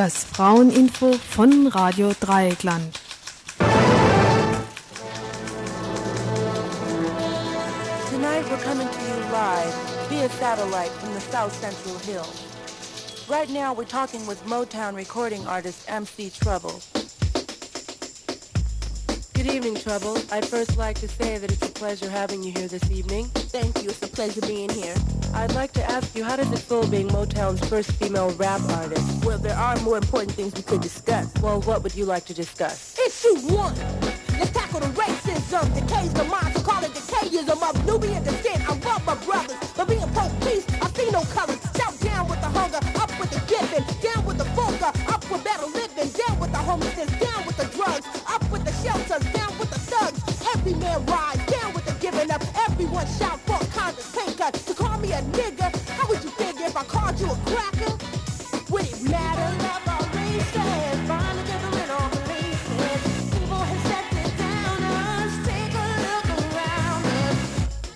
Das Fraueninfo von Radio Dreieckland. Tonight we're coming to you live via satellite from the South Central Hill. Right now we're talking with Motown recording artist MC Trouble. Good evening, Trouble. I'd first like to say that it's a pleasure having you here this evening. Thank you. It's a pleasure being here. I'd like to ask you, how does it feel being Motown's first female rap artist? Well, there are more important things we could discuss. Well, what would you like to discuss? Issue one. Let's tackle the racism, decays the mind, so call it decayism of Nubian descent. I love my brothers, but being pro-peace, I Down with the giving up. Everyone shout for. To call me a nigga, how would you figure if I called you a cracker? Would it matter?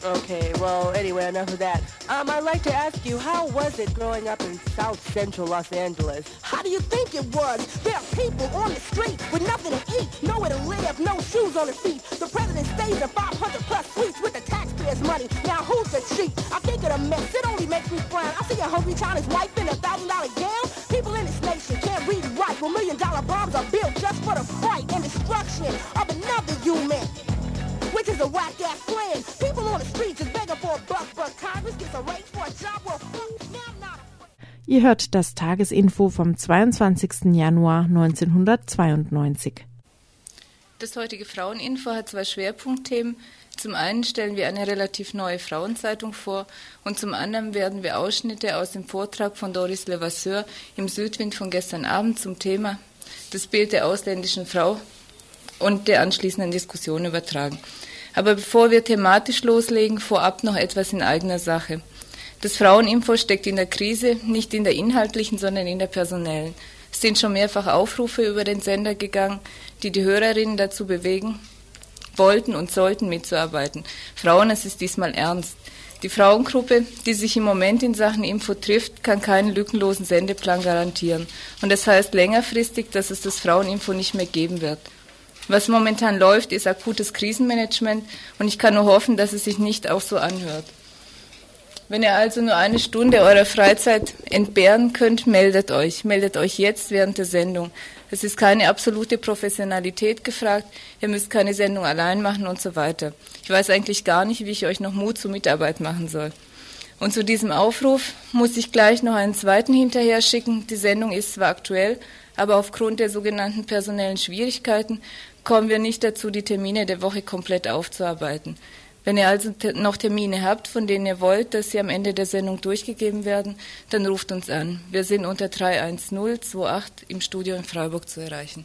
Okay, well, anyway, enough of that. Um, I'd like to ask you, how was it growing up in South Central Los Angeles? How do you think it was? There are people on the street with nothing to eat, nowhere to live, no shoes on their feet. The stays in 500 plus suites with the taxpayers' money. Now who's the cheat? I think of the mess, it only makes me frown. I see a hungry China's wife in a thousand dollar gown. People in this nation can't read write. Well, million dollar bombs are built just for the fright and destruction of another human. Which is a whack ass plan. People on the streets is begging for a buck, but Congress gets a raise for a job. Well, Ihr hört das Tagesinfo vom 22. Januar 1992. Das heutige Fraueninfo hat zwei Schwerpunktthemen. Zum einen stellen wir eine relativ neue Frauenzeitung vor und zum anderen werden wir Ausschnitte aus dem Vortrag von Doris Levasseur im Südwind von gestern Abend zum Thema das Bild der ausländischen Frau und der anschließenden Diskussion übertragen. Aber bevor wir thematisch loslegen, vorab noch etwas in eigener Sache. Das Fraueninfo steckt in der Krise, nicht in der inhaltlichen, sondern in der personellen. Es sind schon mehrfach Aufrufe über den Sender gegangen, die die Hörerinnen dazu bewegen wollten und sollten mitzuarbeiten. Frauen, es ist diesmal ernst. Die Frauengruppe, die sich im Moment in Sachen Info trifft, kann keinen lückenlosen Sendeplan garantieren. Und das heißt längerfristig, dass es das Fraueninfo nicht mehr geben wird. Was momentan läuft, ist akutes Krisenmanagement und ich kann nur hoffen, dass es sich nicht auch so anhört. Wenn ihr also nur eine Stunde eurer Freizeit entbehren könnt, meldet euch. Meldet euch jetzt während der Sendung. Es ist keine absolute Professionalität gefragt. Ihr müsst keine Sendung allein machen und so weiter. Ich weiß eigentlich gar nicht, wie ich euch noch Mut zur Mitarbeit machen soll. Und zu diesem Aufruf muss ich gleich noch einen zweiten hinterher schicken. Die Sendung ist zwar aktuell, aber aufgrund der sogenannten personellen Schwierigkeiten kommen wir nicht dazu, die Termine der Woche komplett aufzuarbeiten. Wenn ihr also noch Termine habt, von denen ihr wollt, dass sie am Ende der Sendung durchgegeben werden, dann ruft uns an. Wir sind unter 31028 im Studio in Freiburg zu erreichen.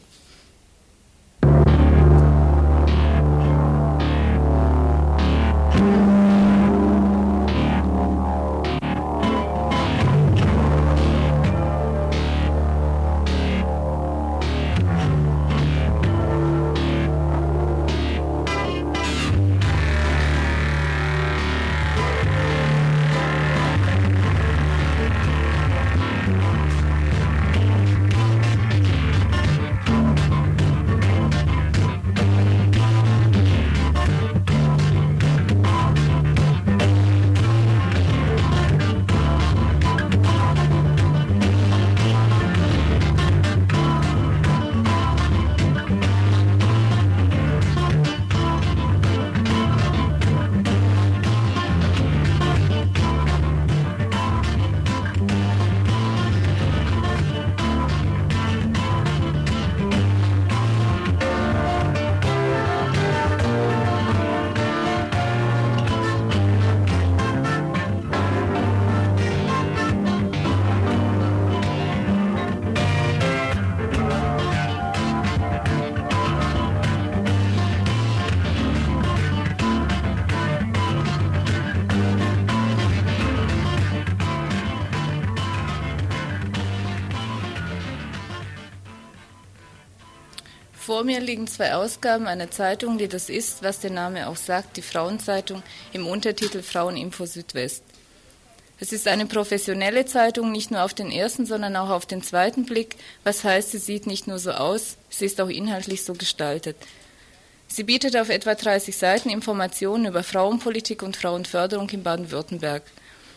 Vor mir liegen zwei Ausgaben einer Zeitung, die das ist, was der Name auch sagt, die Frauenzeitung im Untertitel Fraueninfo Südwest. Es ist eine professionelle Zeitung, nicht nur auf den ersten, sondern auch auf den zweiten Blick. Was heißt, sie sieht nicht nur so aus, sie ist auch inhaltlich so gestaltet. Sie bietet auf etwa 30 Seiten Informationen über Frauenpolitik und Frauenförderung in Baden-Württemberg.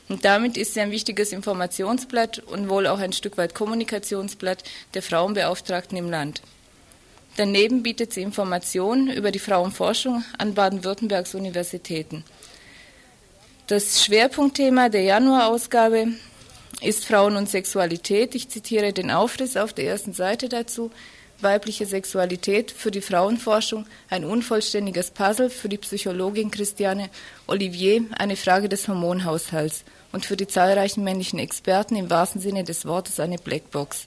Und damit ist sie ein wichtiges Informationsblatt und wohl auch ein Stück weit Kommunikationsblatt der Frauenbeauftragten im Land. Daneben bietet sie Informationen über die Frauenforschung an Baden-Württembergs Universitäten. Das Schwerpunktthema der Januarausgabe ist Frauen und Sexualität. Ich zitiere den Aufriss auf der ersten Seite dazu. Weibliche Sexualität für die Frauenforschung, ein unvollständiges Puzzle für die Psychologin Christiane Olivier, eine Frage des Hormonhaushalts und für die zahlreichen männlichen Experten im wahrsten Sinne des Wortes eine Blackbox.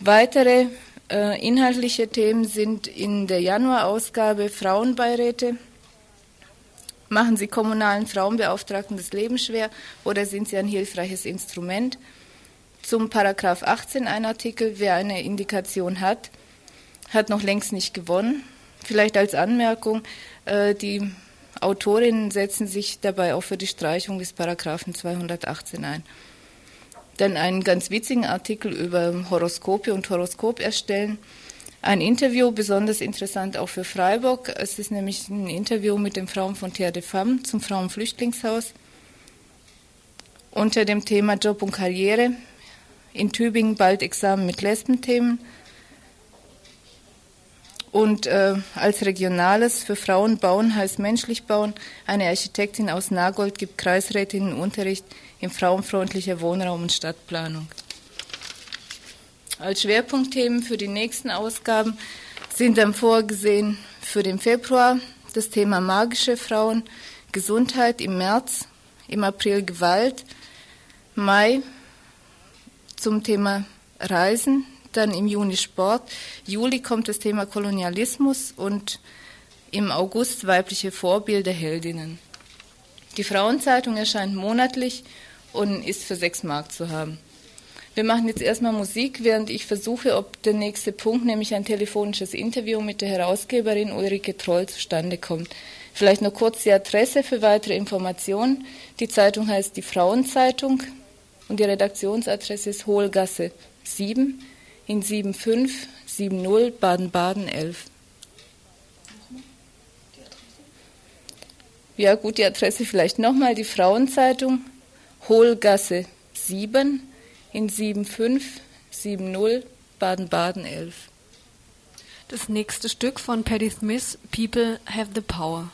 Weitere inhaltliche Themen sind in der Januarausgabe Frauenbeiräte, Machen Sie kommunalen Frauenbeauftragten das Leben schwer oder sind sie ein hilfreiches Instrument? Zum Paragraph 18 ein Artikel, wer eine Indikation hat, hat noch längst nicht gewonnen. Vielleicht als Anmerkung, äh, die Autorinnen setzen sich dabei auch für die Streichung des Paragraphen 218 ein. Dann einen ganz witzigen Artikel über Horoskope und Horoskop erstellen ein Interview, besonders interessant auch für Freiburg. Es ist nämlich ein Interview mit den Frauen von Terre de Femme zum Frauenflüchtlingshaus unter dem Thema Job und Karriere. In Tübingen bald Examen mit Lesbenthemen. Und äh, als Regionales für Frauen bauen heißt menschlich bauen. Eine Architektin aus Nagold gibt Kreisrätinnenunterricht in frauenfreundlicher Wohnraum- und Stadtplanung. Als Schwerpunktthemen für die nächsten Ausgaben sind dann vorgesehen für den Februar das Thema magische Frauen, Gesundheit im März, im April Gewalt, Mai zum Thema Reisen, dann im Juni Sport, Juli kommt das Thema Kolonialismus und im August weibliche Vorbilder Heldinnen. Die Frauenzeitung erscheint monatlich und ist für sechs Mark zu haben. Wir machen jetzt erstmal Musik, während ich versuche, ob der nächste Punkt, nämlich ein telefonisches Interview mit der Herausgeberin Ulrike Troll, zustande kommt. Vielleicht noch kurz die Adresse für weitere Informationen. Die Zeitung heißt die Frauenzeitung und die Redaktionsadresse ist Hohlgasse 7 in 7570 Baden-Baden 11. Ja, gut, die Adresse vielleicht nochmal. Die Frauenzeitung Hohlgasse 7 in 7570 Baden-Baden 11. Das nächste Stück von Patti Smith, People Have the Power.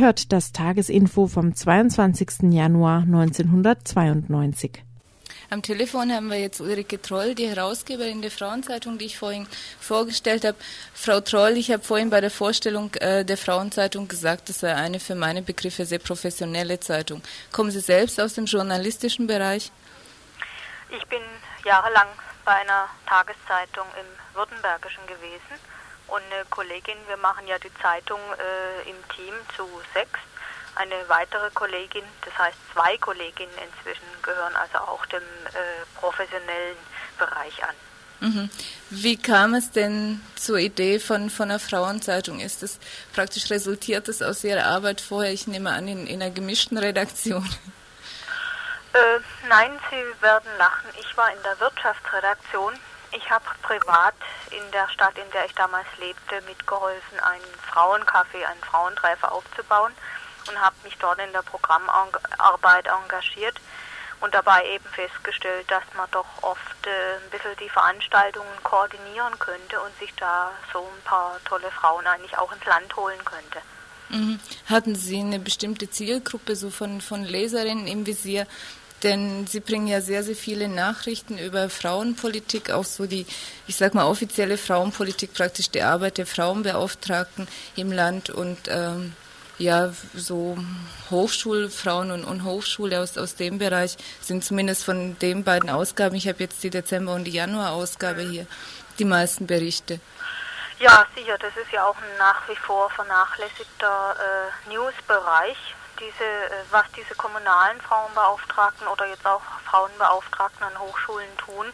Ihr hört das Tagesinfo vom 22. Januar 1992. Am Telefon haben wir jetzt Ulrike Troll, die Herausgeberin der Frauenzeitung, die ich vorhin vorgestellt habe. Frau Troll, ich habe vorhin bei der Vorstellung äh, der Frauenzeitung gesagt, das sei eine für meine Begriffe sehr professionelle Zeitung. Kommen Sie selbst aus dem journalistischen Bereich? Ich bin jahrelang bei einer Tageszeitung im Württembergischen gewesen und eine Kollegin, wir machen ja die Zeitung äh, im Team zu sechs. Eine weitere Kollegin, das heißt zwei Kolleginnen inzwischen, gehören also auch dem äh, professionellen Bereich an. Mhm. Wie kam es denn zur Idee von, von einer Frauenzeitung? Ist es praktisch resultiert es aus Ihrer Arbeit vorher, ich nehme an, in, in einer gemischten Redaktion? Äh, nein, Sie werden lachen. Ich war in der Wirtschaftsredaktion ich habe privat in der Stadt, in der ich damals lebte, mitgeholfen, einen Frauencafé, einen Frauentreffer aufzubauen und habe mich dort in der Programmarbeit engagiert und dabei eben festgestellt, dass man doch oft äh, ein bisschen die Veranstaltungen koordinieren könnte und sich da so ein paar tolle Frauen eigentlich auch ins Land holen könnte. Mhm. Hatten Sie eine bestimmte Zielgruppe so von, von Leserinnen im Visier, denn sie bringen ja sehr, sehr viele Nachrichten über Frauenpolitik, auch so die, ich sag mal, offizielle Frauenpolitik, praktisch die Arbeit der Frauenbeauftragten im Land und ähm, ja, so Hochschulfrauen und, und Hochschule aus, aus dem Bereich sind zumindest von den beiden Ausgaben, ich habe jetzt die Dezember- und die Januar-Ausgabe hier, die meisten Berichte. Ja, sicher, das ist ja auch ein nach wie vor vernachlässigter äh, Newsbereich diese, äh, was diese kommunalen Frauenbeauftragten oder jetzt auch Frauenbeauftragten an Hochschulen tun.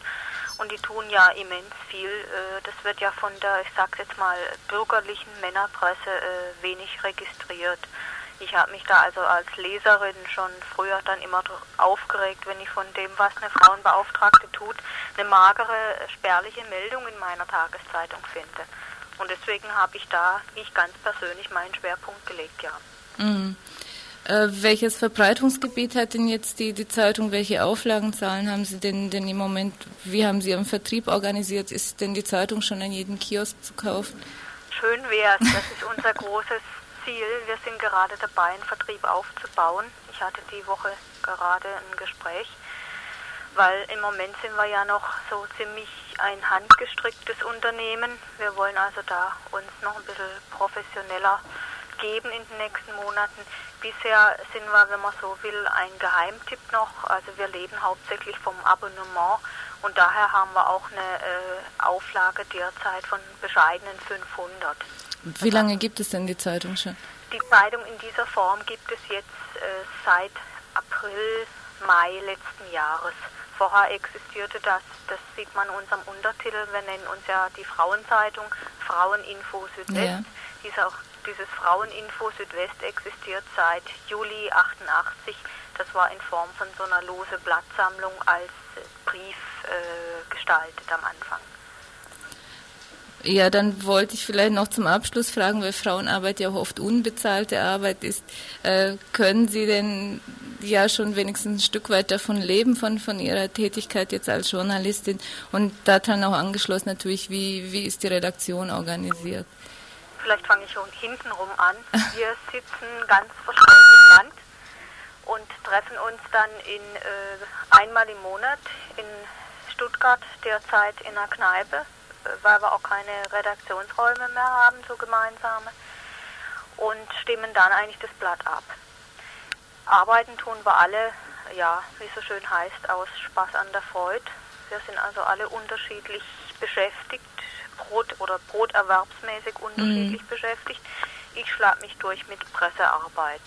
Und die tun ja immens viel. Äh, das wird ja von der, ich sag's jetzt mal, bürgerlichen Männerpresse äh, wenig registriert. Ich habe mich da also als Leserin schon früher dann immer aufgeregt, wenn ich von dem, was eine Frauenbeauftragte tut, eine magere, spärliche Meldung in meiner Tageszeitung finde. Und deswegen habe ich da, ich ganz persönlich, meinen Schwerpunkt gelegt, ja. Mhm. Äh, welches Verbreitungsgebiet hat denn jetzt die, die Zeitung? Welche Auflagenzahlen haben Sie denn, denn im Moment? Wie haben Sie Ihren Vertrieb organisiert? Ist denn die Zeitung schon an jedem Kiosk zu kaufen? Schön wäre es. Das ist unser großes Ziel. Wir sind gerade dabei, einen Vertrieb aufzubauen. Ich hatte die Woche gerade ein Gespräch, weil im Moment sind wir ja noch so ziemlich ein handgestricktes Unternehmen. Wir wollen also da uns noch ein bisschen professioneller geben in den nächsten Monaten. Bisher sind wir, wenn man so will, ein Geheimtipp noch. Also wir leben hauptsächlich vom Abonnement und daher haben wir auch eine äh, Auflage derzeit von bescheidenen 500. Wie lange gibt es denn die Zeitung schon? Die Zeitung in dieser Form gibt es jetzt äh, seit April, Mai letzten Jahres. Vorher existierte das, das sieht man in unserem Untertitel, wir nennen uns ja die Frauenzeitung Fraueninfo Südwest. Ja. Die ist auch dieses Fraueninfo Südwest existiert seit Juli 88. Das war in Form von so einer lose Blattsammlung als Brief äh, gestaltet am Anfang. Ja, dann wollte ich vielleicht noch zum Abschluss fragen, weil Frauenarbeit ja auch oft unbezahlte Arbeit ist. Äh, können Sie denn ja schon wenigstens ein Stück weit davon leben, von, von Ihrer Tätigkeit jetzt als Journalistin? Und daran auch angeschlossen natürlich, wie, wie ist die Redaktion organisiert? Vielleicht fange ich schon hintenrum an. Wir sitzen ganz verstreut im Land und treffen uns dann in, äh, einmal im Monat in Stuttgart derzeit in einer Kneipe weil wir auch keine Redaktionsräume mehr haben, so gemeinsame, und stimmen dann eigentlich das Blatt ab. Arbeiten tun wir alle, ja, wie es so schön heißt, aus Spaß an der Freude. Wir sind also alle unterschiedlich beschäftigt, Brot- oder broterwerbsmäßig unterschiedlich mhm. beschäftigt. Ich schlage mich durch mit Pressearbeit.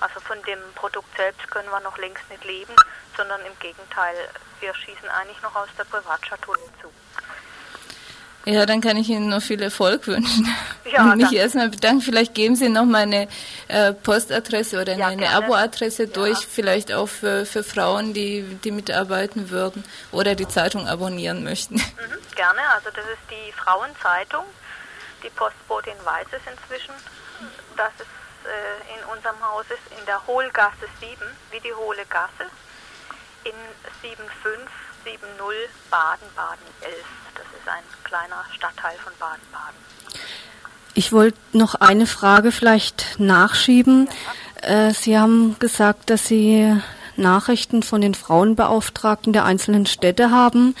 Also von dem Produkt selbst können wir noch längst nicht leben, sondern im Gegenteil, wir schießen eigentlich noch aus der Privatschatulle zu. Ja, dann kann ich Ihnen noch viel Erfolg wünschen. Ja, und mich erstmal bedanken. Vielleicht geben Sie noch mal eine äh, Postadresse oder eine, ja, eine Aboadresse ja. durch, vielleicht auch für, für Frauen, die, die mitarbeiten würden oder die Zeitung abonnieren möchten. Mhm, gerne, also das ist die Frauenzeitung. Die Postbotin weiß es inzwischen, dass es äh, in unserem Haus ist, in der Hohlgasse 7, wie die Hohle Gasse, in 7570 Baden-Baden 11. Das ist ein kleiner Stadtteil von Baden-Baden. Ich wollte noch eine Frage vielleicht nachschieben. Äh, Sie haben gesagt, dass Sie Nachrichten von den Frauenbeauftragten der einzelnen Städte haben.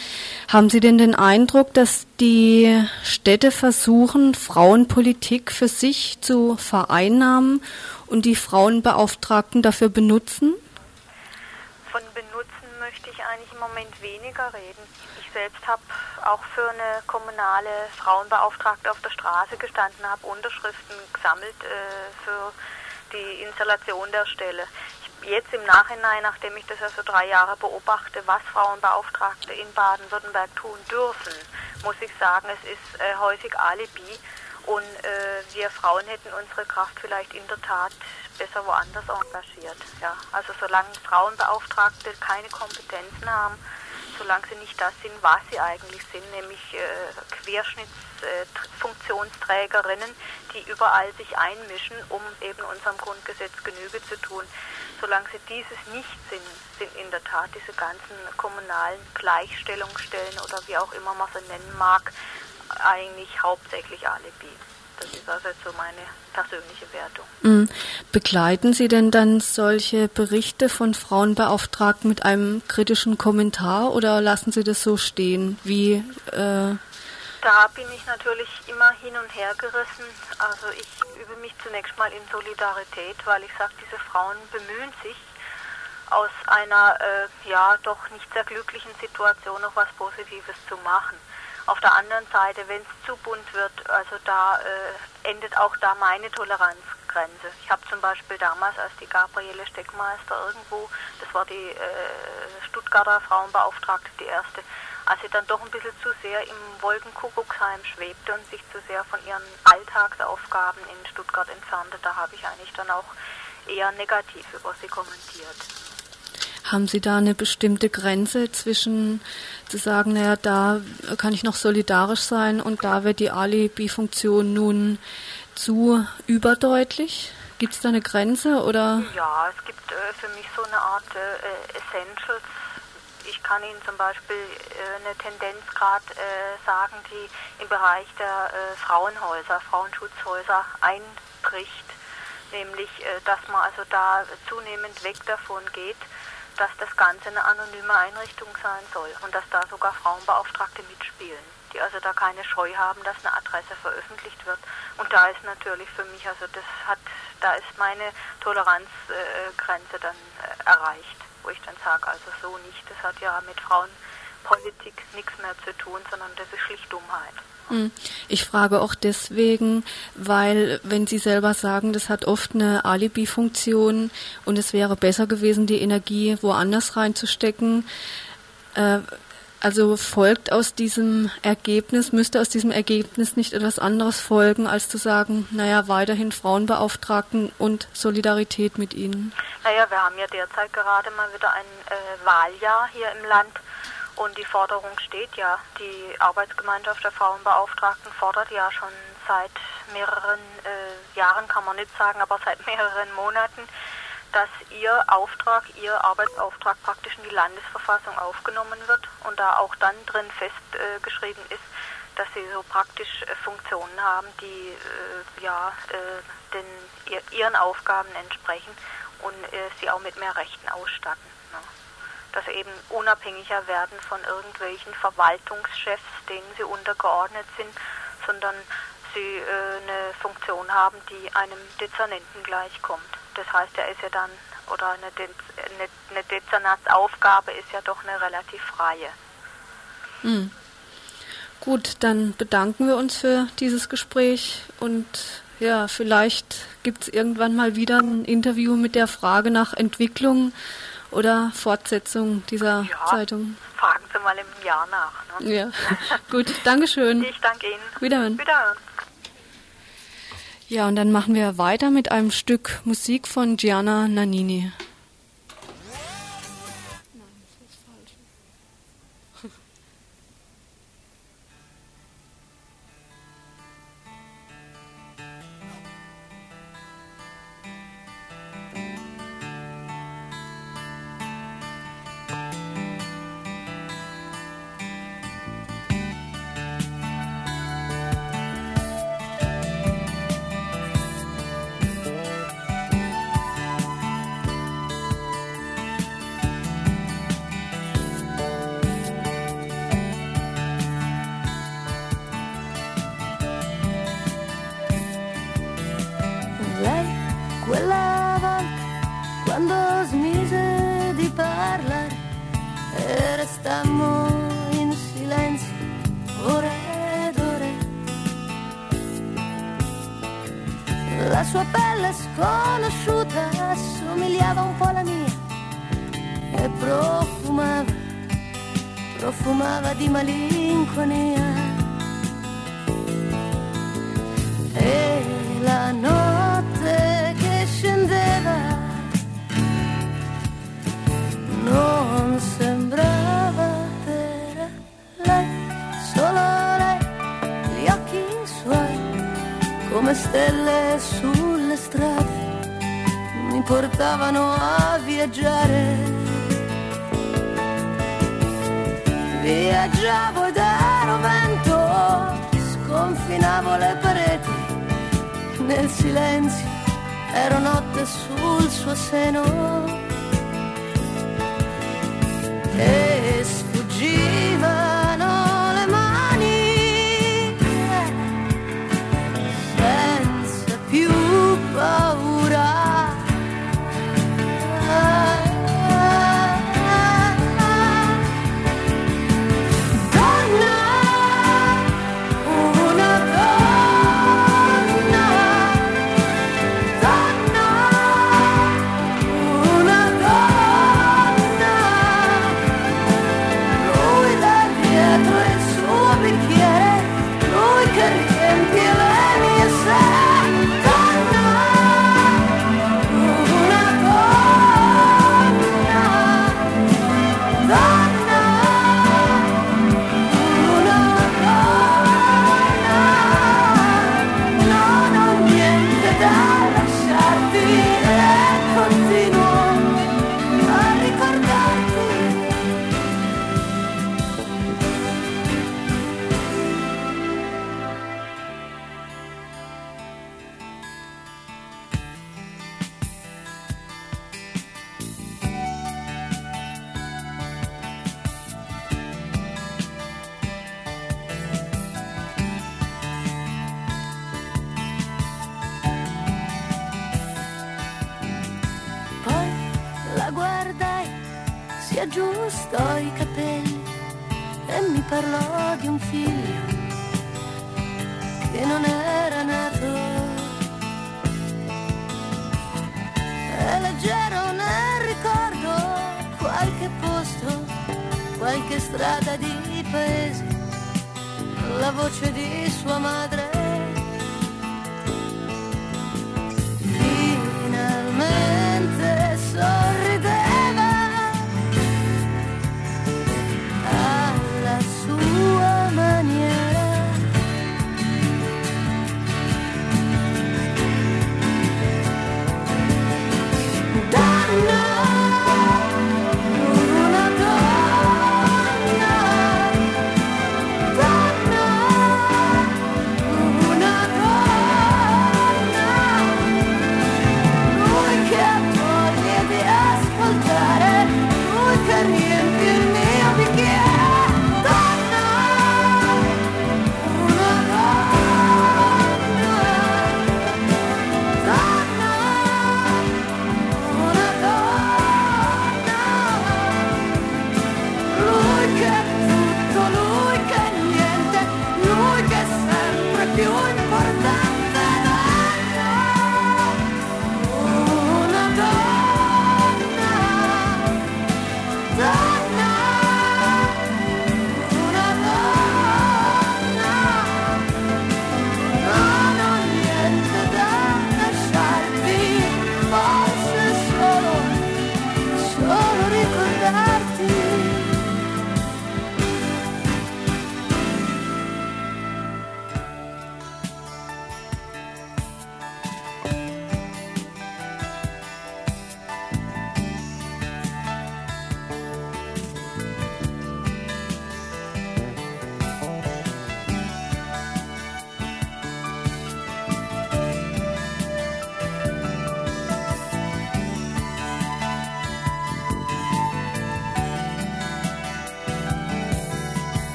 Haben Sie denn den Eindruck, dass die Städte versuchen, Frauenpolitik für sich zu vereinnahmen und die Frauenbeauftragten dafür benutzen? Von benutzen möchte ich eigentlich im Moment weniger reden selbst habe auch für eine kommunale Frauenbeauftragte auf der Straße gestanden, habe Unterschriften gesammelt äh, für die Installation der Stelle. Ich, jetzt im Nachhinein, nachdem ich das ja so drei Jahre beobachte, was Frauenbeauftragte in Baden-Württemberg tun dürfen, muss ich sagen, es ist äh, häufig Alibi und äh, wir Frauen hätten unsere Kraft vielleicht in der Tat besser woanders engagiert. Ja, also solange Frauenbeauftragte keine Kompetenzen haben, solange sie nicht das sind, was sie eigentlich sind, nämlich äh, Querschnittsfunktionsträgerinnen, äh, die überall sich einmischen, um eben unserem Grundgesetz Genüge zu tun. Solange sie dieses nicht sind, sind in der Tat diese ganzen kommunalen Gleichstellungsstellen oder wie auch immer man sie nennen mag, eigentlich hauptsächlich Alibi. Das ist also so meine persönliche Wertung. Mhm. Begleiten Sie denn dann solche Berichte von Frauenbeauftragten mit einem kritischen Kommentar oder lassen Sie das so stehen? Wie, äh da bin ich natürlich immer hin und her gerissen. Also ich übe mich zunächst mal in Solidarität, weil ich sage, diese Frauen bemühen sich, aus einer äh, ja doch nicht sehr glücklichen Situation noch was Positives zu machen. Auf der anderen Seite, wenn es zu bunt wird, also da äh, endet auch da meine Toleranzgrenze. Ich habe zum Beispiel damals, als die Gabriele Steckmeister irgendwo, das war die äh, Stuttgarter Frauenbeauftragte, die erste, als sie dann doch ein bisschen zu sehr im Wolkenkuckucksheim schwebte und sich zu sehr von ihren Alltagsaufgaben in Stuttgart entfernte, da habe ich eigentlich dann auch eher negativ über sie kommentiert. Haben Sie da eine bestimmte Grenze zwischen zu sagen, naja, da kann ich noch solidarisch sein und da wird die Alibi-Funktion nun zu überdeutlich? Gibt es da eine Grenze oder? Ja, es gibt äh, für mich so eine Art äh, Essentials. Ich kann Ihnen zum Beispiel äh, eine Tendenz gerade äh, sagen, die im Bereich der äh, Frauenhäuser, Frauenschutzhäuser einbricht, nämlich, äh, dass man also da zunehmend weg davon geht, dass das Ganze eine anonyme Einrichtung sein soll und dass da sogar Frauenbeauftragte mitspielen, die also da keine Scheu haben, dass eine Adresse veröffentlicht wird. Und da ist natürlich für mich, also das hat, da ist meine Toleranzgrenze äh, dann äh, erreicht, wo ich dann sage, also so nicht, das hat ja mit Frauenpolitik nichts mehr zu tun, sondern das ist schlicht Dummheit. Hm. Ich frage auch deswegen, weil wenn Sie selber sagen, das hat oft eine Alibi-Funktion und es wäre besser gewesen, die Energie woanders reinzustecken. Äh, also folgt aus diesem Ergebnis, müsste aus diesem Ergebnis nicht etwas anderes folgen, als zu sagen, naja, weiterhin Frauenbeauftragten und Solidarität mit ihnen? Naja, wir haben ja derzeit gerade mal wieder ein äh, Wahljahr hier im Land Und die Forderung steht ja, die Arbeitsgemeinschaft der Frauenbeauftragten fordert ja schon seit mehreren äh, Jahren, kann man nicht sagen, aber seit mehreren Monaten, dass ihr Auftrag, ihr Arbeitsauftrag praktisch in die Landesverfassung aufgenommen wird und da auch dann drin festgeschrieben äh, ist, dass sie so praktisch äh, Funktionen haben, die äh, ja, äh, den, ihr, ihren Aufgaben entsprechen und äh, sie auch mit mehr Rechten ausstatten. Ne? Dass sie eben unabhängiger werden von irgendwelchen Verwaltungschefs, denen sie untergeordnet sind, sondern sie äh, eine Funktion haben, die einem Dezernenten gleichkommt. Das heißt, er ist ja dann, oder eine, De eine, eine Dezernatsaufgabe ist ja doch eine relativ freie. Hm. Gut, dann bedanken wir uns für dieses Gespräch und ja, vielleicht gibt es irgendwann mal wieder ein Interview mit der Frage nach Entwicklung oder Fortsetzung dieser ja, Zeitung. Fragen Sie mal im Jahr nach. Ne? Ja, gut, Dankeschön. Ich danke Ihnen. Wiederhören. Wiederhören. Ja, und dann machen wir weiter mit einem Stück Musik von Gianna Nannini. La sua pelle sconosciuta assomigliava un po' alla mia e profumava, profumava di malinconia. E la notte che scendeva, no. come stelle sulle strade mi portavano a viaggiare. Viaggiavo ed ero vento, sconfinavo le pareti nel silenzio, ero notte sul suo seno. E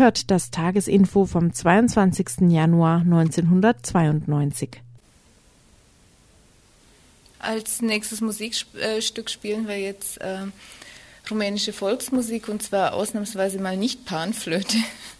hört das Tagesinfo vom 22. Januar 1992. Als nächstes Musikstück spielen wir jetzt äh, rumänische Volksmusik und zwar ausnahmsweise mal nicht Panflöte.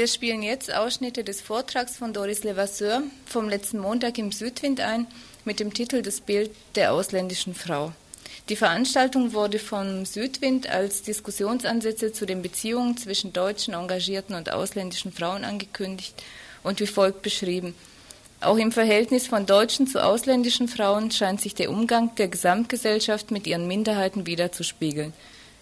Wir spielen jetzt Ausschnitte des Vortrags von Doris Levasseur vom letzten Montag im Südwind ein mit dem Titel Das Bild der ausländischen Frau. Die Veranstaltung wurde vom Südwind als Diskussionsansätze zu den Beziehungen zwischen deutschen engagierten und ausländischen Frauen angekündigt und wie folgt beschrieben. Auch im Verhältnis von deutschen zu ausländischen Frauen scheint sich der Umgang der Gesamtgesellschaft mit ihren Minderheiten wiederzuspiegeln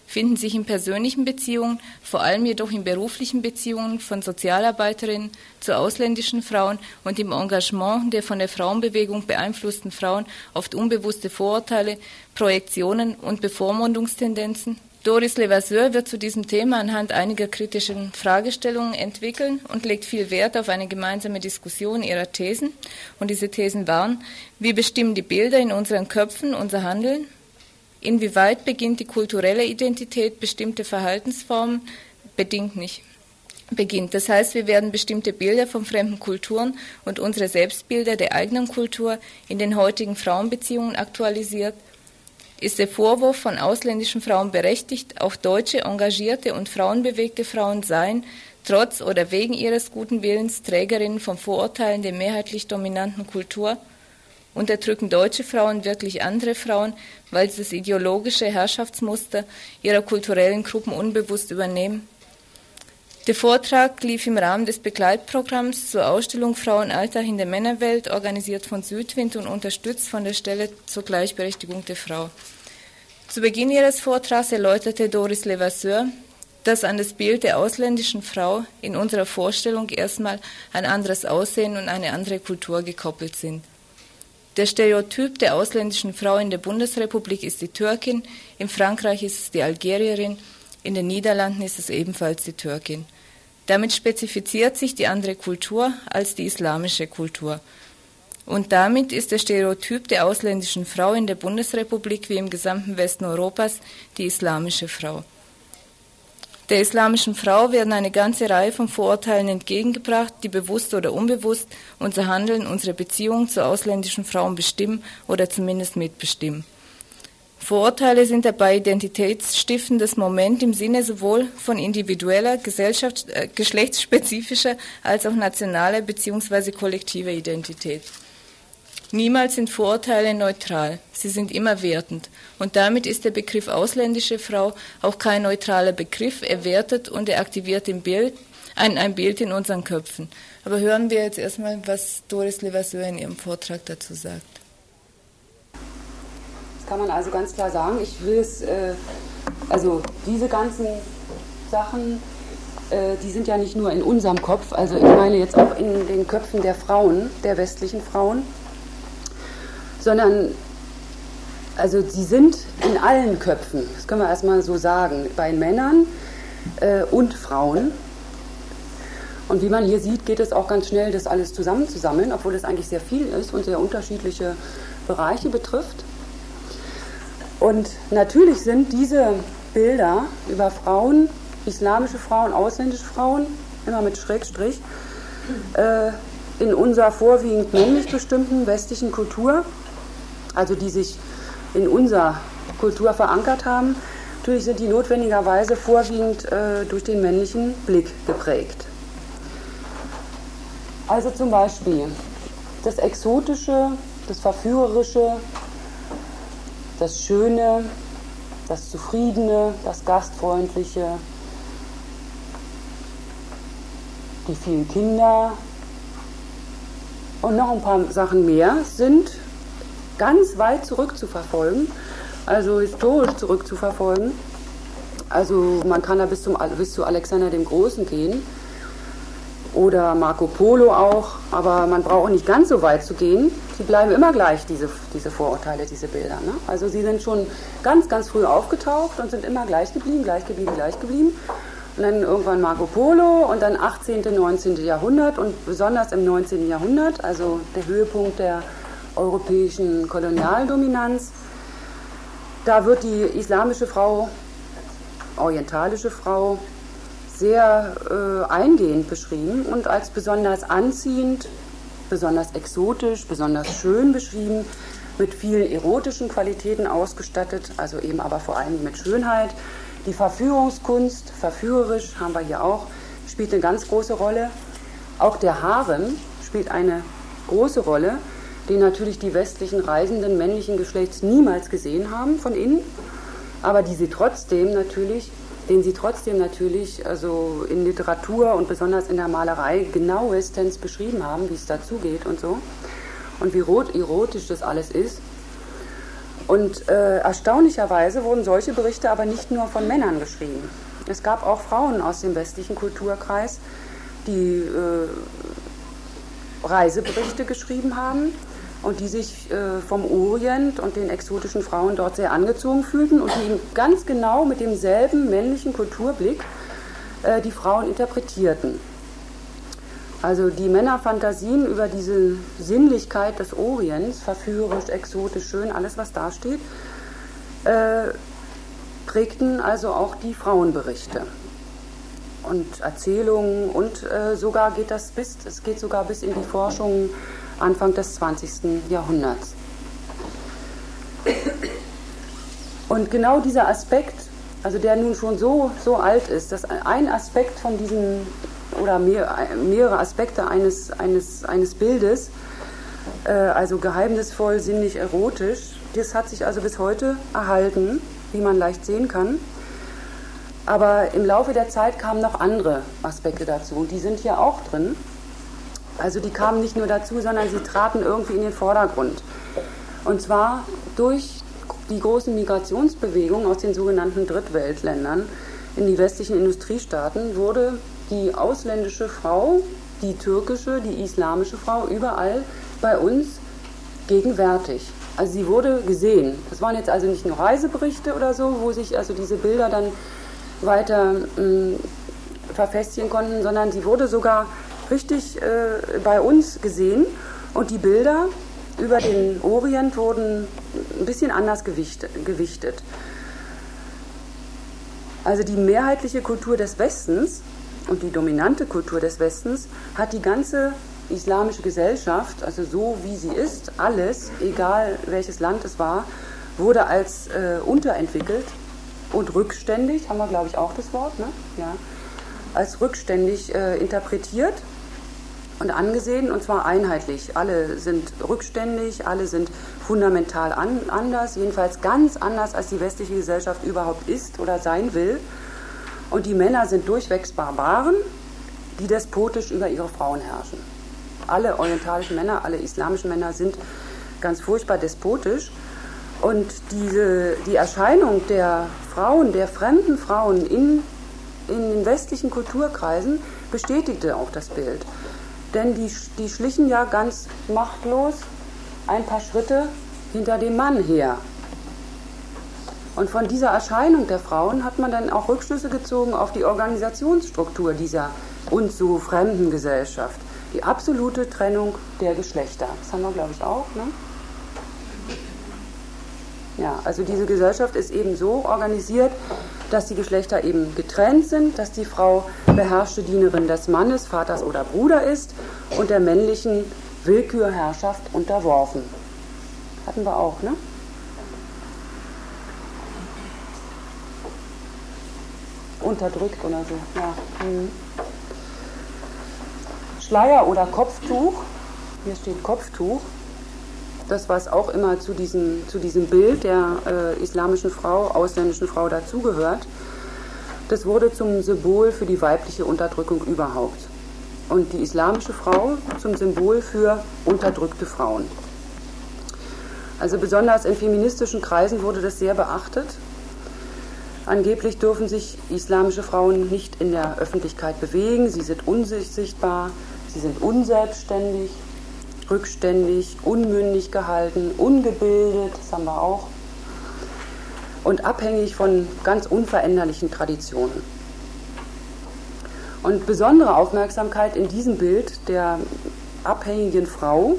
finden sich in persönlichen Beziehungen, vor allem jedoch in beruflichen Beziehungen von Sozialarbeiterinnen zu ausländischen Frauen und im Engagement der von der Frauenbewegung beeinflussten Frauen oft unbewusste Vorurteile, Projektionen und Bevormundungstendenzen. Doris Levasseur wird zu diesem Thema anhand einiger kritischen Fragestellungen entwickeln und legt viel Wert auf eine gemeinsame Diskussion ihrer Thesen. Und diese Thesen waren, wie bestimmen die Bilder in unseren Köpfen unser Handeln? Inwieweit beginnt die kulturelle Identität bestimmte Verhaltensformen? Bedingt nicht. Beginnt. Das heißt, wir werden bestimmte Bilder von fremden Kulturen und unsere Selbstbilder der eigenen Kultur in den heutigen Frauenbeziehungen aktualisiert. Ist der Vorwurf von ausländischen Frauen berechtigt, auch deutsche, engagierte und frauenbewegte Frauen seien, trotz oder wegen ihres guten Willens Trägerinnen von Vorurteilen der mehrheitlich dominanten Kultur? Unterdrücken deutsche Frauen wirklich andere Frauen, weil sie das ideologische Herrschaftsmuster ihrer kulturellen Gruppen unbewusst übernehmen? Der Vortrag lief im Rahmen des Begleitprogramms zur Ausstellung Frauenalltag in der Männerwelt, organisiert von Südwind und unterstützt von der Stelle zur Gleichberechtigung der Frau. Zu Beginn ihres Vortrags erläuterte Doris Levasseur, dass an das Bild der ausländischen Frau in unserer Vorstellung erstmal ein anderes Aussehen und eine andere Kultur gekoppelt sind. Der Stereotyp der ausländischen Frau in der Bundesrepublik ist die Türkin, in Frankreich ist es die Algerierin, in den Niederlanden ist es ebenfalls die Türkin. Damit spezifiziert sich die andere Kultur als die islamische Kultur. Und damit ist der Stereotyp der ausländischen Frau in der Bundesrepublik wie im gesamten Westen Europas die islamische Frau. Der islamischen Frau werden eine ganze Reihe von Vorurteilen entgegengebracht, die bewusst oder unbewusst unser Handeln, unsere Beziehung zu ausländischen Frauen bestimmen oder zumindest mitbestimmen. Vorurteile sind dabei identitätsstiftendes Moment im Sinne sowohl von individueller, Gesellschafts-, äh, geschlechtsspezifischer als auch nationaler bzw. kollektiver Identität. Niemals sind Vorurteile neutral, sie sind immer wertend. Und damit ist der Begriff ausländische Frau auch kein neutraler Begriff, er wertet und er aktiviert ein Bild, ein, ein Bild in unseren Köpfen. Aber hören wir jetzt erstmal, was Doris Levasseur in ihrem Vortrag dazu sagt. Das kann man also ganz klar sagen. Ich will es, äh, also diese ganzen Sachen, äh, die sind ja nicht nur in unserem Kopf, also ich meine jetzt auch in den Köpfen der Frauen, der westlichen Frauen sondern also sie sind in allen Köpfen, das können wir erstmal so sagen, bei Männern äh, und Frauen. Und wie man hier sieht, geht es auch ganz schnell, das alles zusammenzusammeln, obwohl es eigentlich sehr viel ist und sehr unterschiedliche Bereiche betrifft. Und natürlich sind diese Bilder über Frauen, islamische Frauen, ausländische Frauen, immer mit Schrägstrich, äh, in unserer vorwiegend männlich bestimmten westlichen Kultur also die sich in unserer Kultur verankert haben, natürlich sind die notwendigerweise vorwiegend äh, durch den männlichen Blick geprägt. Also zum Beispiel das Exotische, das Verführerische, das Schöne, das Zufriedene, das Gastfreundliche, die vielen Kinder und noch ein paar Sachen mehr sind ganz weit zurückzuverfolgen, also historisch zurückzuverfolgen. Also man kann da bis, zum, bis zu Alexander dem Großen gehen oder Marco Polo auch, aber man braucht nicht ganz so weit zu gehen. Sie bleiben immer gleich, diese, diese Vorurteile, diese Bilder. Ne? Also sie sind schon ganz, ganz früh aufgetaucht und sind immer gleich geblieben, gleich geblieben, gleich geblieben. Und dann irgendwann Marco Polo und dann 18., 19. Jahrhundert und besonders im 19. Jahrhundert, also der Höhepunkt der europäischen Kolonialdominanz. Da wird die islamische Frau, orientalische Frau, sehr äh, eingehend beschrieben und als besonders anziehend, besonders exotisch, besonders schön beschrieben, mit vielen erotischen Qualitäten ausgestattet, also eben aber vor allem mit Schönheit. Die Verführungskunst, verführerisch haben wir hier auch, spielt eine ganz große Rolle. Auch der Harem spielt eine große Rolle, den natürlich die westlichen Reisenden männlichen Geschlechts niemals gesehen haben von innen, aber die sie trotzdem natürlich, den sie trotzdem natürlich also in Literatur und besonders in der Malerei genauestens beschrieben haben, wie es dazugeht und so und wie rot erotisch das alles ist. Und äh, erstaunlicherweise wurden solche Berichte aber nicht nur von Männern geschrieben. Es gab auch Frauen aus dem westlichen Kulturkreis, die äh, Reiseberichte geschrieben haben und die sich äh, vom Orient und den exotischen Frauen dort sehr angezogen fühlten und die ganz genau mit demselben männlichen Kulturblick äh, die Frauen interpretierten. Also die Männerfantasien über diese Sinnlichkeit des Orients, verführerisch, exotisch, schön, alles was da steht, äh, prägten also auch die Frauenberichte und Erzählungen und äh, sogar geht das bis, es geht sogar bis in die Forschung Anfang des 20. Jahrhunderts. Und genau dieser Aspekt, also der nun schon so, so alt ist, dass ein Aspekt von diesen, oder mehr, mehrere Aspekte eines, eines, eines Bildes, äh, also geheimnisvoll, sinnlich, erotisch, das hat sich also bis heute erhalten, wie man leicht sehen kann. Aber im Laufe der Zeit kamen noch andere Aspekte dazu und die sind hier auch drin. Also die kamen nicht nur dazu, sondern sie traten irgendwie in den Vordergrund. Und zwar durch die großen Migrationsbewegungen aus den sogenannten Drittweltländern in die westlichen Industriestaaten wurde die ausländische Frau, die türkische, die islamische Frau überall bei uns gegenwärtig. Also sie wurde gesehen. Das waren jetzt also nicht nur Reiseberichte oder so, wo sich also diese Bilder dann weiter äh, verfestigen konnten, sondern sie wurde sogar richtig äh, bei uns gesehen und die Bilder über den Orient wurden ein bisschen anders gewichtet. Also die mehrheitliche Kultur des Westens und die dominante Kultur des Westens hat die ganze islamische Gesellschaft, also so wie sie ist, alles, egal welches Land es war, wurde als äh, unterentwickelt und rückständig, haben wir glaube ich auch das Wort, ne? ja, als rückständig äh, interpretiert und angesehen und zwar einheitlich. Alle sind rückständig, alle sind fundamental an, anders, jedenfalls ganz anders, als die westliche Gesellschaft überhaupt ist oder sein will. Und die Männer sind durchwegs Barbaren, die despotisch über ihre Frauen herrschen. Alle orientalischen Männer, alle islamischen Männer sind ganz furchtbar despotisch. Und diese, die Erscheinung der Frauen, der fremden Frauen in, in den westlichen Kulturkreisen bestätigte auch das Bild. Denn die, die schlichen ja ganz machtlos ein paar Schritte hinter dem Mann her. Und von dieser Erscheinung der Frauen hat man dann auch Rückschlüsse gezogen auf die Organisationsstruktur dieser uns so fremden Gesellschaft. Die absolute Trennung der Geschlechter. Das haben wir, glaube ich, auch. Ne? Ja, also diese Gesellschaft ist eben so organisiert, dass die Geschlechter eben getrennt sind, dass die Frau beherrschte Dienerin des Mannes, Vaters oder Bruder ist und der männlichen Willkürherrschaft unterworfen. Hatten wir auch, ne? Unterdrückt oder so, ja. Hm. Schleier oder Kopftuch, hier steht Kopftuch, das, was auch immer zu diesem, zu diesem Bild der äh, islamischen Frau, ausländischen Frau dazugehört, das wurde zum Symbol für die weibliche Unterdrückung überhaupt. Und die islamische Frau zum Symbol für unterdrückte Frauen. Also besonders in feministischen Kreisen wurde das sehr beachtet. Angeblich dürfen sich islamische Frauen nicht in der Öffentlichkeit bewegen, sie sind unsichtbar, sie sind unselbstständig, rückständig, unmündig gehalten, ungebildet, das haben wir auch, und abhängig von ganz unveränderlichen Traditionen. Und besondere Aufmerksamkeit in diesem Bild der abhängigen Frau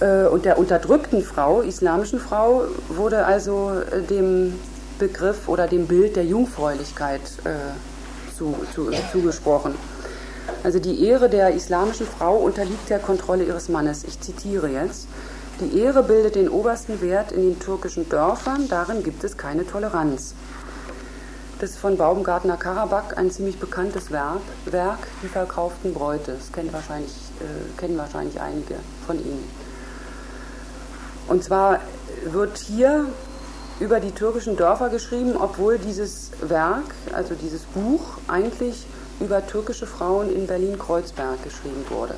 äh, und der unterdrückten Frau, islamischen Frau, wurde also äh, dem Begriff oder dem Bild der Jungfräulichkeit äh, zu, zu, zugesprochen. Also die Ehre der islamischen Frau unterliegt der Kontrolle ihres Mannes. Ich zitiere jetzt. Die Ehre bildet den obersten Wert in den türkischen Dörfern, darin gibt es keine Toleranz. das ist von Baumgartner Karabakh, ein ziemlich bekanntes Werk, Werk Die verkauften Bräute. Das kennen wahrscheinlich, äh, kennen wahrscheinlich einige von Ihnen. Und zwar wird hier über die türkischen Dörfer geschrieben, obwohl dieses Werk, also dieses Buch, eigentlich über türkische Frauen in Berlin-Kreuzberg geschrieben wurde.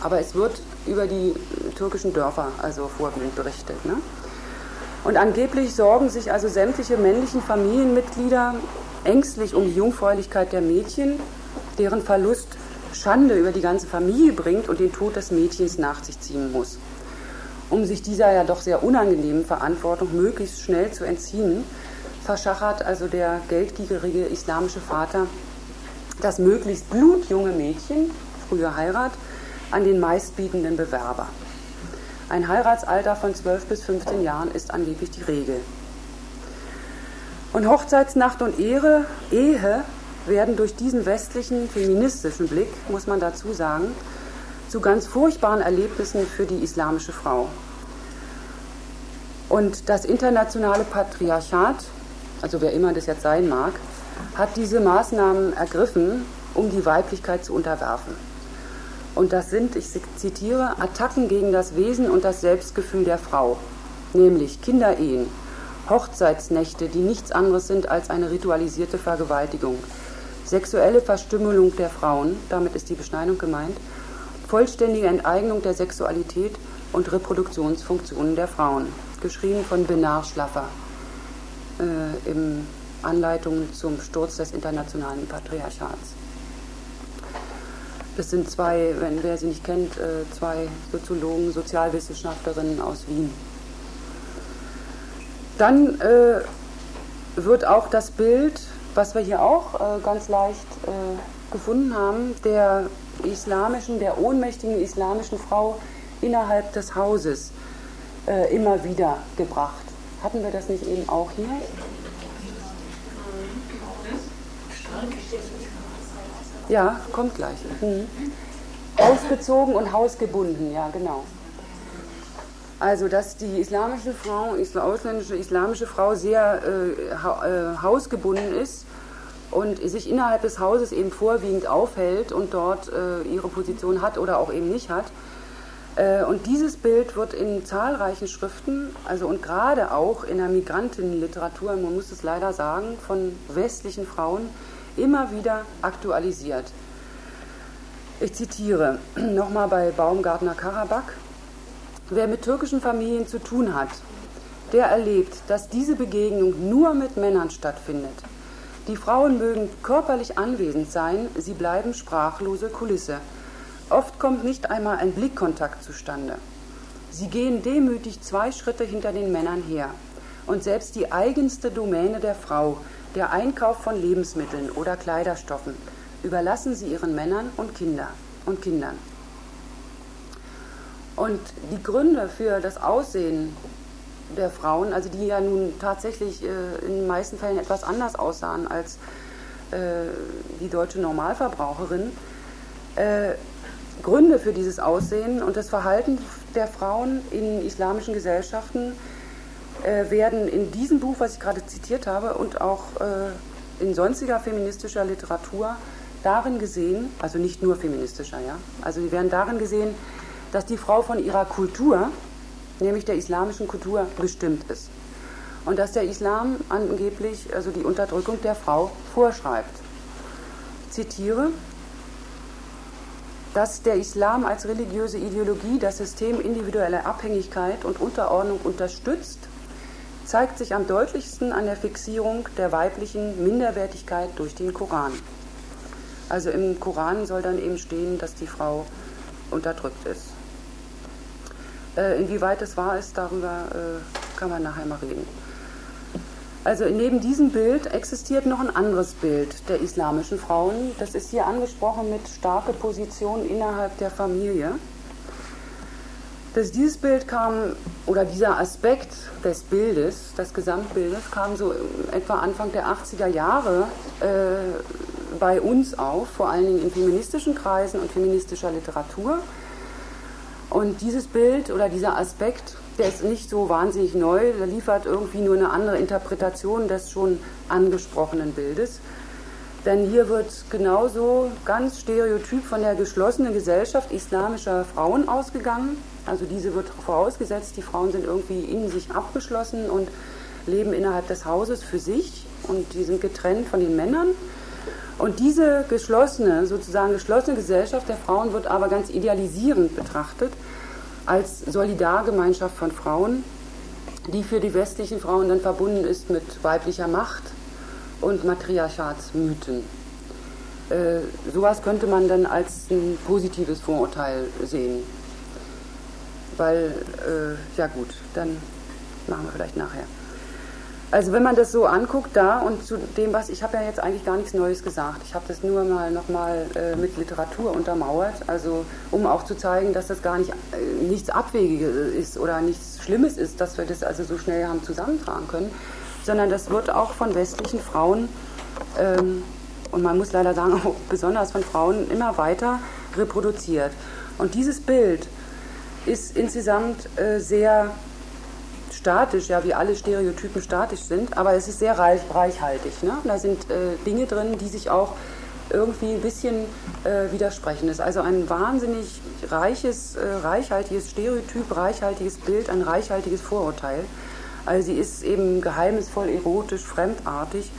Aber es wird über die türkischen Dörfer also vorwiegend berichtet. Ne? Und angeblich sorgen sich also sämtliche männlichen Familienmitglieder ängstlich um die Jungfräulichkeit der Mädchen, deren Verlust Schande über die ganze Familie bringt und den Tod des Mädchens nach sich ziehen muss. Um sich dieser ja doch sehr unangenehmen Verantwortung möglichst schnell zu entziehen, verschachert also der geldgierige islamische Vater das möglichst blutjunge Mädchen, frühe Heirat, an den meistbietenden Bewerber. Ein Heiratsalter von 12 bis 15 Jahren ist angeblich die Regel. Und Hochzeitsnacht und Ehre, Ehe werden durch diesen westlichen feministischen Blick, muss man dazu sagen, zu ganz furchtbaren Erlebnissen für die islamische Frau. Und das internationale Patriarchat, also wer immer das jetzt sein mag, hat diese Maßnahmen ergriffen, um die Weiblichkeit zu unterwerfen. Und das sind, ich zitiere, Attacken gegen das Wesen und das Selbstgefühl der Frau, nämlich Kinderehen, Hochzeitsnächte, die nichts anderes sind als eine ritualisierte Vergewaltigung, sexuelle Verstümmelung der Frauen, damit ist die Beschneidung gemeint, vollständige Enteignung der Sexualität und Reproduktionsfunktionen der Frauen, geschrieben von Benar Schlaffer äh, im Anleitung zum Sturz des internationalen Patriarchats. Das sind zwei, wenn wer sie nicht kennt, äh, zwei Soziologen, Sozialwissenschaftlerinnen aus Wien. Dann äh, wird auch das Bild, was wir hier auch äh, ganz leicht äh, gefunden haben, der islamischen, der ohnmächtigen islamischen Frau innerhalb des Hauses äh, immer wieder gebracht. Hatten wir das nicht eben auch hier? Ja, kommt gleich. Mhm. Ausgezogen und hausgebunden, ja, genau. Also, dass die islamische Frau, ausländische islamische Frau sehr äh, äh, hausgebunden ist und sich innerhalb des Hauses eben vorwiegend aufhält und dort äh, ihre Position hat oder auch eben nicht hat. Äh, und dieses Bild wird in zahlreichen Schriften, also und gerade auch in der Migrantinnenliteratur, man muss es leider sagen, von westlichen Frauen immer wieder aktualisiert. Ich zitiere nochmal bei Baumgartner Karabakh. Wer mit türkischen Familien zu tun hat, der erlebt, dass diese Begegnung nur mit Männern stattfindet. Die Frauen mögen körperlich anwesend sein, sie bleiben sprachlose Kulisse. Oft kommt nicht einmal ein Blickkontakt zustande. Sie gehen demütig zwei Schritte hinter den Männern her. Und selbst die eigenste Domäne der Frau, der Einkauf von Lebensmitteln oder Kleiderstoffen überlassen sie ihren Männern und, Kinder, und Kindern. Und die Gründe für das Aussehen der Frauen, also die ja nun tatsächlich äh, in den meisten Fällen etwas anders aussahen als äh, die deutsche Normalverbraucherin, äh, Gründe für dieses Aussehen und das Verhalten der Frauen in islamischen Gesellschaften äh, werden in diesem Buch, was ich gerade zitiert habe, und auch äh, in sonstiger feministischer Literatur darin gesehen, also nicht nur feministischer, ja, also sie werden darin gesehen, dass die Frau von ihrer Kultur, nämlich der islamischen Kultur, bestimmt ist. Und dass der Islam angeblich also die Unterdrückung der Frau vorschreibt. Ich zitiere, dass der Islam als religiöse Ideologie das System individueller Abhängigkeit und Unterordnung unterstützt zeigt sich am deutlichsten an der Fixierung der weiblichen Minderwertigkeit durch den Koran. Also im Koran soll dann eben stehen, dass die Frau unterdrückt ist. Äh, inwieweit es wahr ist, darüber äh, kann man nachher mal reden. Also neben diesem Bild existiert noch ein anderes Bild der islamischen Frauen. Das ist hier angesprochen mit starke Position innerhalb der Familie dass dieses Bild kam, oder dieser Aspekt des Bildes, des Gesamtbildes, kam so etwa Anfang der 80er Jahre äh, bei uns auf, vor allen Dingen in feministischen Kreisen und feministischer Literatur. Und dieses Bild oder dieser Aspekt der ist nicht so wahnsinnig neu, der liefert irgendwie nur eine andere Interpretation des schon angesprochenen Bildes. Denn hier wird genauso ganz stereotyp von der geschlossenen Gesellschaft islamischer Frauen ausgegangen. Also diese wird vorausgesetzt, die Frauen sind irgendwie in sich abgeschlossen und leben innerhalb des Hauses für sich und die sind getrennt von den Männern. Und diese geschlossene, sozusagen geschlossene Gesellschaft der Frauen wird aber ganz idealisierend betrachtet als Solidargemeinschaft von Frauen, die für die westlichen Frauen dann verbunden ist mit weiblicher Macht und Matriarchatsmythen. Äh, sowas könnte man dann als ein positives Vorurteil sehen. Weil, äh, ja gut, dann machen wir vielleicht nachher. Also wenn man das so anguckt da und zu dem, was ich habe ja jetzt eigentlich gar nichts Neues gesagt. Ich habe das nur mal nochmal äh, mit Literatur untermauert, also um auch zu zeigen, dass das gar nicht äh, nichts Abwegiges ist oder nichts Schlimmes ist, dass wir das also so schnell haben zusammentragen können, sondern das wird auch von westlichen Frauen ähm, und man muss leider sagen auch besonders von Frauen immer weiter reproduziert. Und dieses Bild ist insgesamt äh, sehr statisch, ja, wie alle Stereotypen statisch sind, aber es ist sehr reich, reichhaltig. Ne? Da sind äh, Dinge drin, die sich auch irgendwie ein bisschen äh, widersprechen. Es ist also ein wahnsinnig reiches, äh, reichhaltiges Stereotyp, reichhaltiges Bild, ein reichhaltiges Vorurteil. Also sie ist eben geheimnisvoll, erotisch, fremdartig.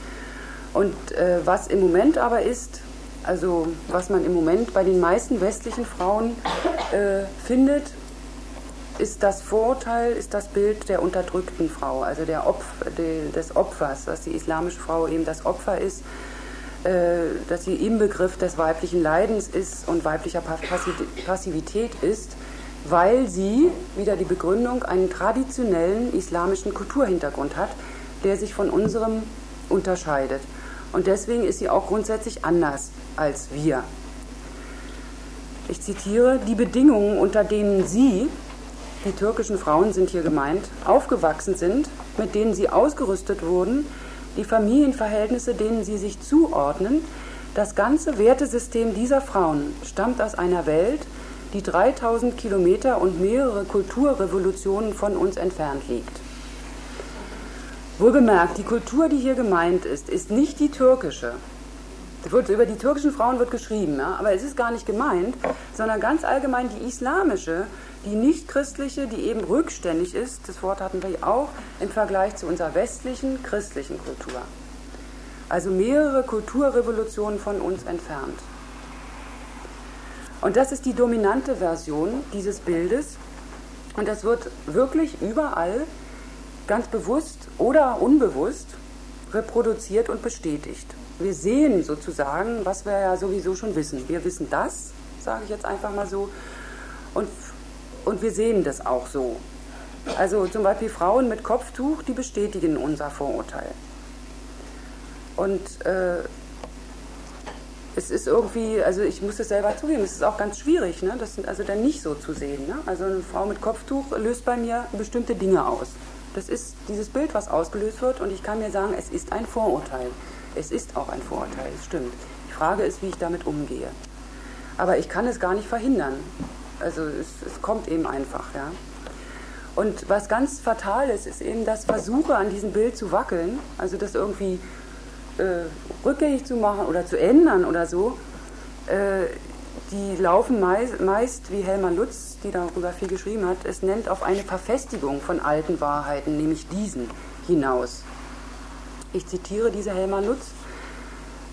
Und äh, was im Moment aber ist, also was man im Moment bei den meisten westlichen Frauen äh, findet, ist das Vorurteil, ist das Bild der unterdrückten Frau, also der Opf, de, des Opfers, dass die islamische Frau eben das Opfer ist, äh, dass sie im Begriff des weiblichen Leidens ist und weiblicher Passivität ist, weil sie, wieder die Begründung, einen traditionellen islamischen Kulturhintergrund hat, der sich von unserem unterscheidet. Und deswegen ist sie auch grundsätzlich anders als wir. Ich zitiere, die Bedingungen, unter denen sie, die türkischen Frauen sind hier gemeint, aufgewachsen sind, mit denen sie ausgerüstet wurden, die Familienverhältnisse, denen sie sich zuordnen, das ganze Wertesystem dieser Frauen stammt aus einer Welt, die 3000 Kilometer und mehrere Kulturrevolutionen von uns entfernt liegt. Wohlgemerkt, die Kultur, die hier gemeint ist, ist nicht die türkische. Über die türkischen Frauen wird geschrieben, ja, aber es ist gar nicht gemeint, sondern ganz allgemein die islamische, die nicht-christliche, die eben rückständig ist, das Wort hatten wir auch, im Vergleich zu unserer westlichen christlichen Kultur. Also mehrere Kulturrevolutionen von uns entfernt. Und das ist die dominante Version dieses Bildes. Und das wird wirklich überall ganz bewusst oder unbewusst reproduziert und bestätigt. Wir sehen sozusagen, was wir ja sowieso schon wissen. Wir wissen das, sage ich jetzt einfach mal so, und und wir sehen das auch so. Also zum Beispiel Frauen mit Kopftuch, die bestätigen unser Vorurteil. Und äh, es ist irgendwie, also ich muss es selber zugeben, es ist auch ganz schwierig, ne? das also dann nicht so zu sehen. Ne? Also eine Frau mit Kopftuch löst bei mir bestimmte Dinge aus. Das ist dieses Bild, was ausgelöst wird und ich kann mir sagen, es ist ein Vorurteil. Es ist auch ein Vorurteil, es stimmt. Die Frage ist, wie ich damit umgehe. Aber ich kann es gar nicht verhindern. Also es, es kommt eben einfach, ja. Und was ganz fatal ist, ist eben das Versuche an diesem Bild zu wackeln, also das irgendwie äh, rückgängig zu machen oder zu ändern oder so. Äh, die laufen meist, meist, wie Helma Lutz, die darüber viel geschrieben hat, es nennt auf eine Verfestigung von alten Wahrheiten, nämlich diesen, hinaus. Ich zitiere diese Helma Lutz.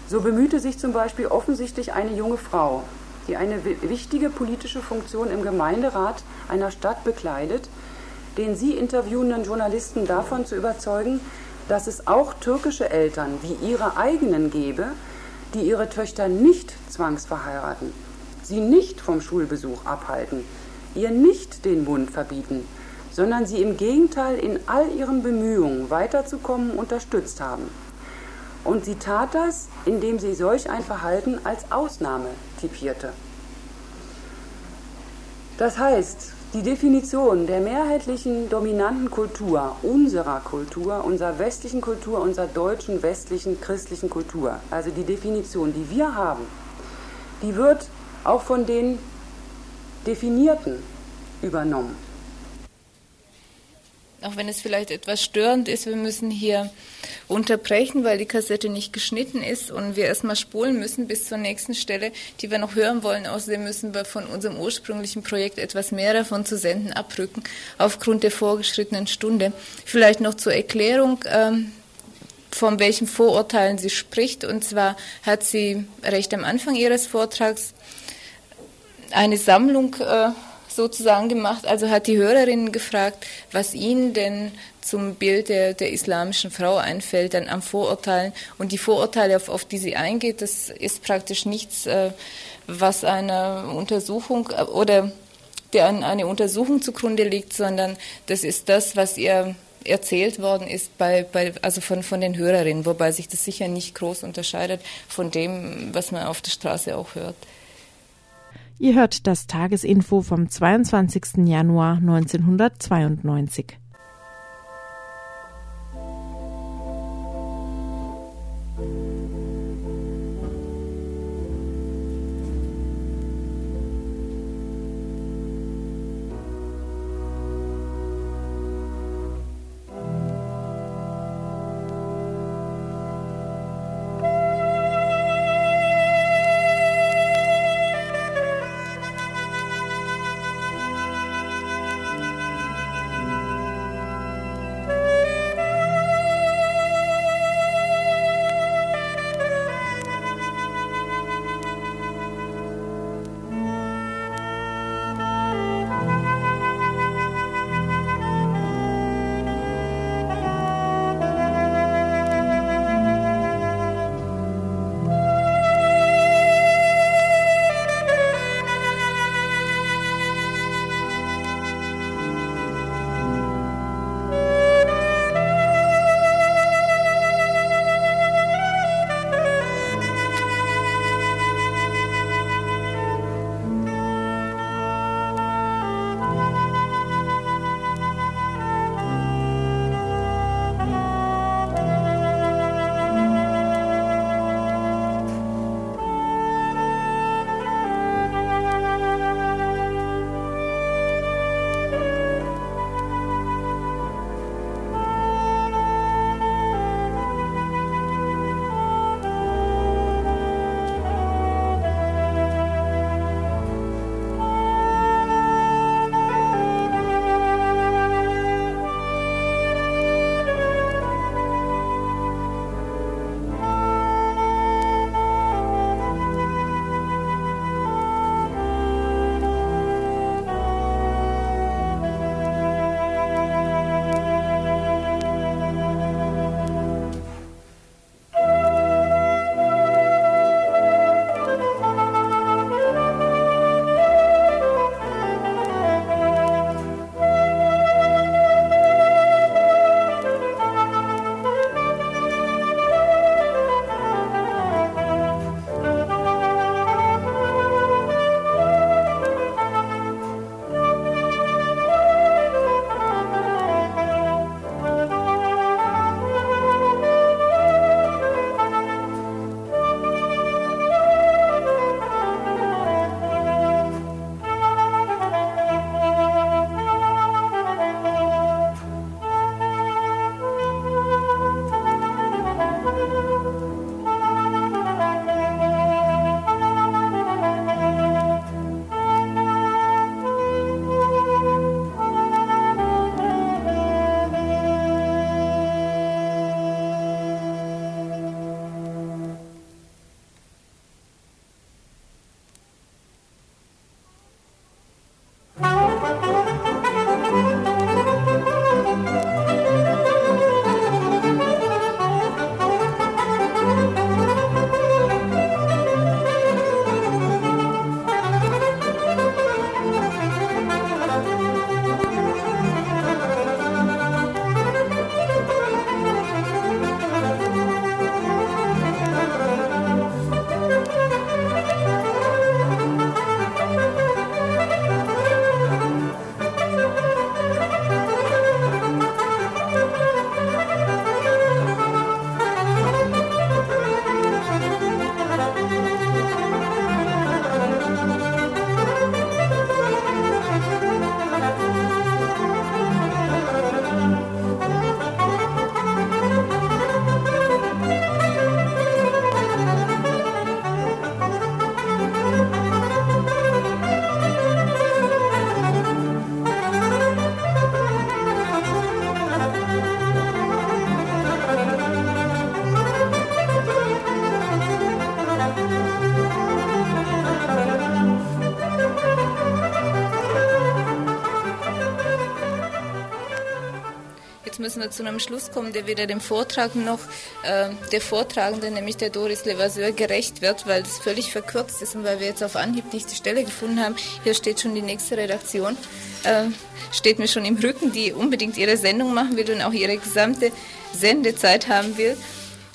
So bemühte sich zum Beispiel offensichtlich eine junge Frau, die eine wichtige politische Funktion im Gemeinderat einer Stadt bekleidet, den sie interviewenden Journalisten davon zu überzeugen, dass es auch türkische Eltern wie ihre eigenen gebe, die ihre Töchter nicht zwangsverheiraten, sie nicht vom Schulbesuch abhalten, ihr nicht den Mund verbieten, sondern sie im Gegenteil in all ihren Bemühungen weiterzukommen unterstützt haben. Und sie tat das, indem sie solch ein Verhalten als Ausnahme tipierte. Das heißt, die Definition der mehrheitlichen dominanten Kultur, unserer Kultur, unserer westlichen Kultur, unserer deutschen westlichen christlichen Kultur, also die Definition, die wir haben, die wird auch von den Definierten übernommen. Auch wenn es vielleicht etwas störend ist, wir müssen hier unterbrechen, weil die Kassette nicht geschnitten ist und wir erstmal spulen müssen bis zur nächsten Stelle, die wir noch hören wollen. Außerdem müssen wir von unserem ursprünglichen Projekt etwas mehr davon zu senden abrücken, aufgrund der vorgeschrittenen Stunde. Vielleicht noch zur Erklärung. Ähm, von welchen Vorurteilen sie spricht. Und zwar hat sie recht am Anfang ihres Vortrags eine Sammlung äh, sozusagen gemacht. Also hat die Hörerinnen gefragt, was ihnen denn zum Bild der, der islamischen Frau einfällt, dann am Vorurteilen. Und die Vorurteile, auf, auf die sie eingeht, das ist praktisch nichts, äh, was einer Untersuchung äh, oder der an eine Untersuchung zugrunde liegt, sondern das ist das, was ihr erzählt worden ist bei, bei, also von, von den Hörerinnen, wobei sich das sicher nicht groß unterscheidet von dem, was man auf der Straße auch hört. Ihr hört das Tagesinfo vom 22. Januar 1992. müssen wir zu einem Schluss kommen, der weder dem Vortrag noch äh, der Vortragende, nämlich der Doris Levasseur, gerecht wird, weil es völlig verkürzt ist und weil wir jetzt auf Anhieb nicht die Stelle gefunden haben. Hier steht schon die nächste Redaktion, äh, steht mir schon im Rücken, die unbedingt ihre Sendung machen will und auch ihre gesamte Sendezeit haben will.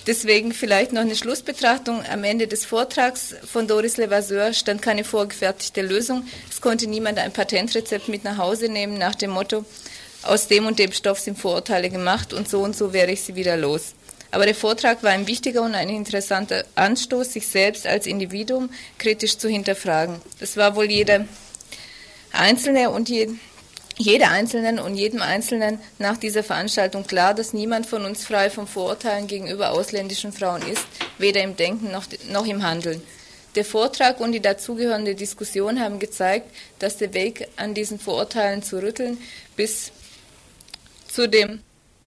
Deswegen vielleicht noch eine Schlussbetrachtung. Am Ende des Vortrags von Doris Levasseur stand keine vorgefertigte Lösung. Es konnte niemand ein Patentrezept mit nach Hause nehmen nach dem Motto, aus dem und dem Stoff sind Vorurteile gemacht und so und so wäre ich sie wieder los. Aber der Vortrag war ein wichtiger und ein interessanter Anstoß, sich selbst als Individuum kritisch zu hinterfragen. Es war wohl jeder Einzelne und jeder jeder Einzelnen und jedem Einzelnen nach dieser Veranstaltung klar, dass niemand von uns frei von Vorurteilen gegenüber ausländischen Frauen ist, weder im Denken noch, noch im Handeln. Der Vortrag und die dazugehörende Diskussion haben gezeigt, dass der Weg an diesen Vorurteilen zu rütteln bis zu dem